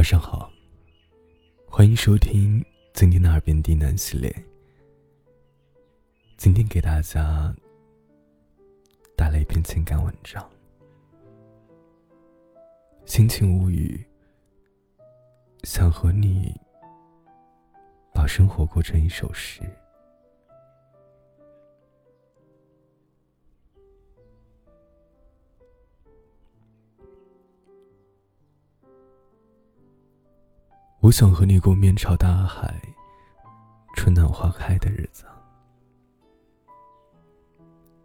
晚上好，欢迎收听今天的耳边低喃系列。今天给大家带来一篇情感文章，心情无语，想和你把生活过成一首诗。我想和你过面朝大海、春暖花开的日子，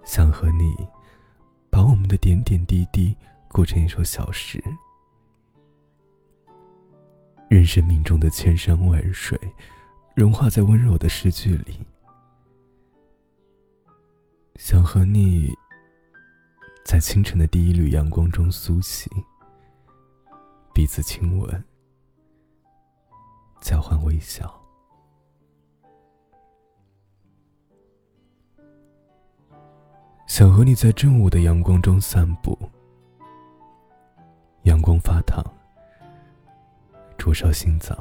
想和你把我们的点点滴滴过成一首小诗，任生命中的千山万水融化在温柔的诗句里，想和你在清晨的第一缕阳光中苏醒，彼此亲吻。交换微笑，想和你在正午的阳光中散步。阳光发烫，灼烧心脏。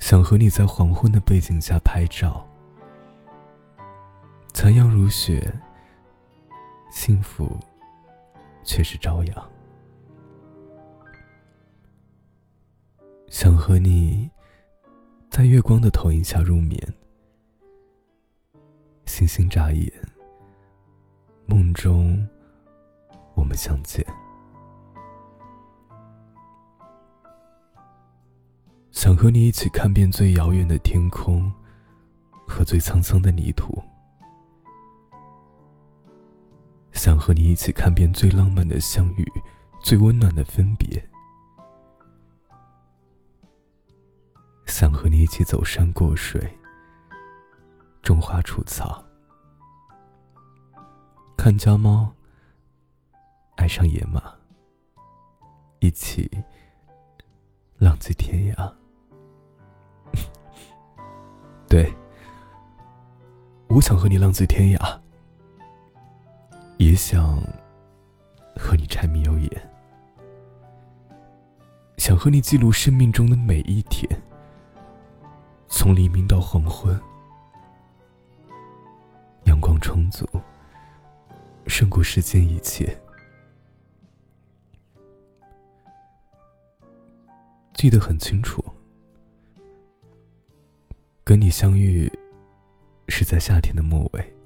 想和你在黄昏的背景下拍照，残阳如血，幸福却是朝阳。想和你，在月光的投影下入眠。星星眨眼，梦中我们相见。想和你一起看遍最遥远的天空和最苍苍的泥土。想和你一起看遍最浪漫的相遇，最温暖的分别。想和你一起走山过水，种花除草，看家猫，爱上野马，一起浪迹天涯。对，我想和你浪迹天涯，也想和你柴米油盐，想和你记录生命中的每一天。从黎明到黄昏，阳光充足，胜过世间一切。记得很清楚，跟你相遇是在夏天的末尾，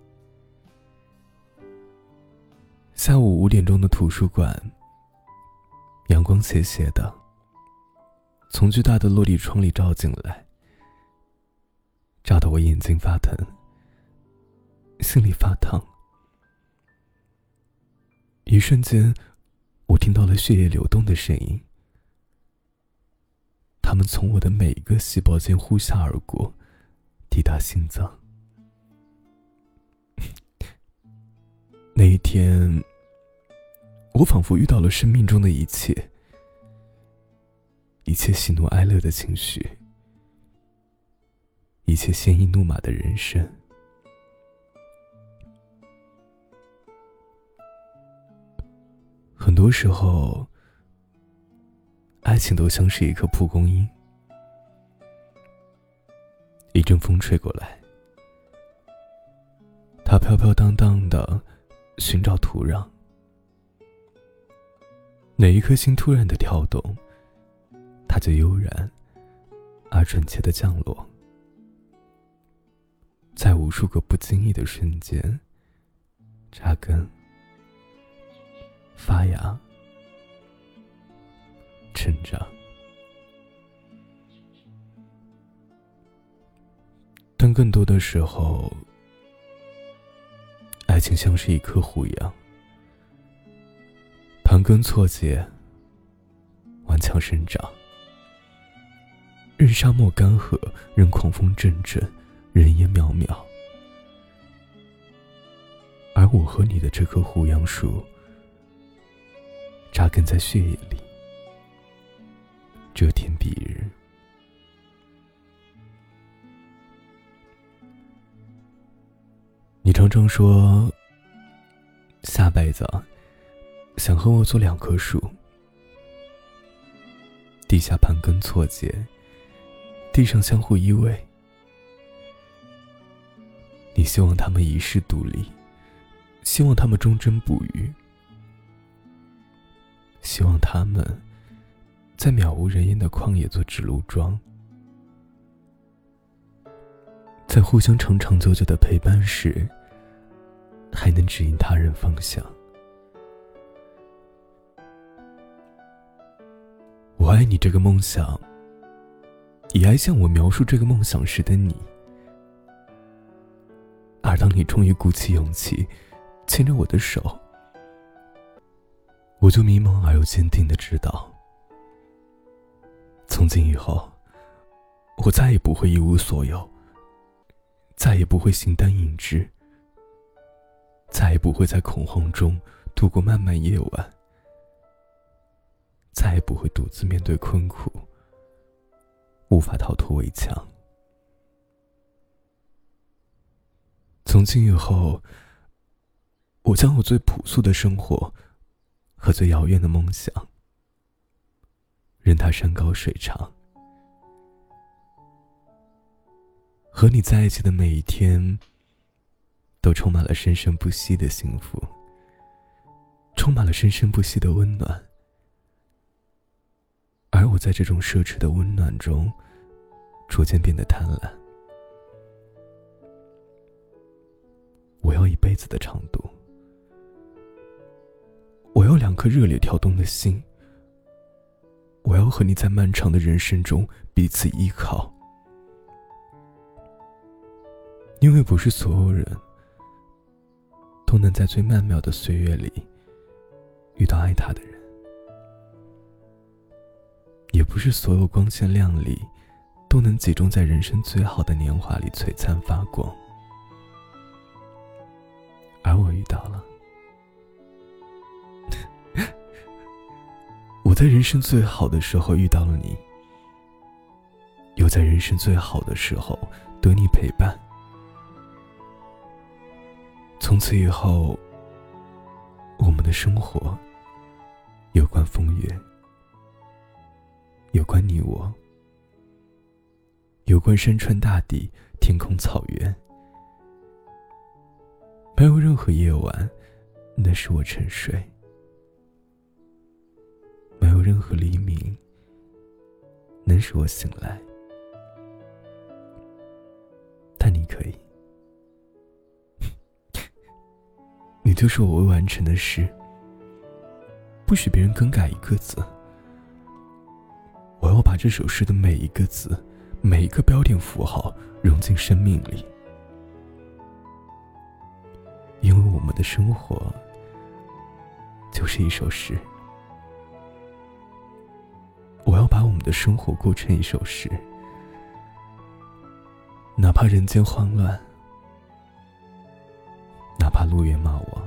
下午五点钟的图书馆，阳光斜斜的，从巨大的落地窗里照进来。照得我眼睛发疼，心里发烫。一瞬间，我听到了血液流动的声音，它们从我的每一个细胞间呼啸而过，抵达心脏。那一天，我仿佛遇到了生命中的一切，一切喜怒哀乐的情绪。一切鲜衣怒马的人生，很多时候，爱情都像是一颗蒲公英。一阵风吹过来，它飘飘荡荡的寻找土壤。哪一颗心突然的跳动，它就悠然而准确的降落。在无数个不经意的瞬间，扎根、发芽、成长，但更多的时候，爱情像是一棵胡杨，盘根错节，顽强生长，任沙漠干涸，任狂风阵阵。人烟渺渺，而我和你的这棵胡杨树，扎根在血液里，遮天蔽日。你常常说，下辈子想和我做两棵树，地下盘根错节，地上相互依偎。你希望他们一世独立，希望他们忠贞不渝，希望他们在渺无人烟的旷野做指路桩，在互相长长久久的陪伴时，还能指引他人方向。我爱你这个梦想，也爱向我描述这个梦想时的你。而当你终于鼓起勇气，牵着我的手，我就迷茫而又坚定的知道，从今以后，我再也不会一无所有，再也不会形单影只，再也不会在恐慌中度过漫漫夜晚。再也不会独自面对困苦，无法逃脱围墙。从今以后，我将我最朴素的生活和最遥远的梦想，任它山高水长。和你在一起的每一天，都充满了生生不息的幸福，充满了生生不息的温暖。而我在这种奢侈的温暖中，逐渐变得贪婪。我要一辈子的长度，我要两颗热烈跳动的心，我要和你在漫长的人生中彼此依靠。因为不是所有人都能在最曼妙的岁月里遇到爱他的人。也不是所有光鲜亮丽，都能集中在人生最好的年华里璀璨发光。在人生最好的时候遇到了你，又在人生最好的时候得你陪伴。从此以后，我们的生活有关风月。有关你我，有关山川大地、天空草原，没有任何夜晚能使我沉睡，任何黎明能使我醒来，但你可以，你就是我未完成的事，不许别人更改一个字。我要把这首诗的每一个字，每一个标点符号融进生命里，因为我们的生活就是一首诗。我要把我们的生活过成一首诗，哪怕人间慌乱，哪怕路远骂我。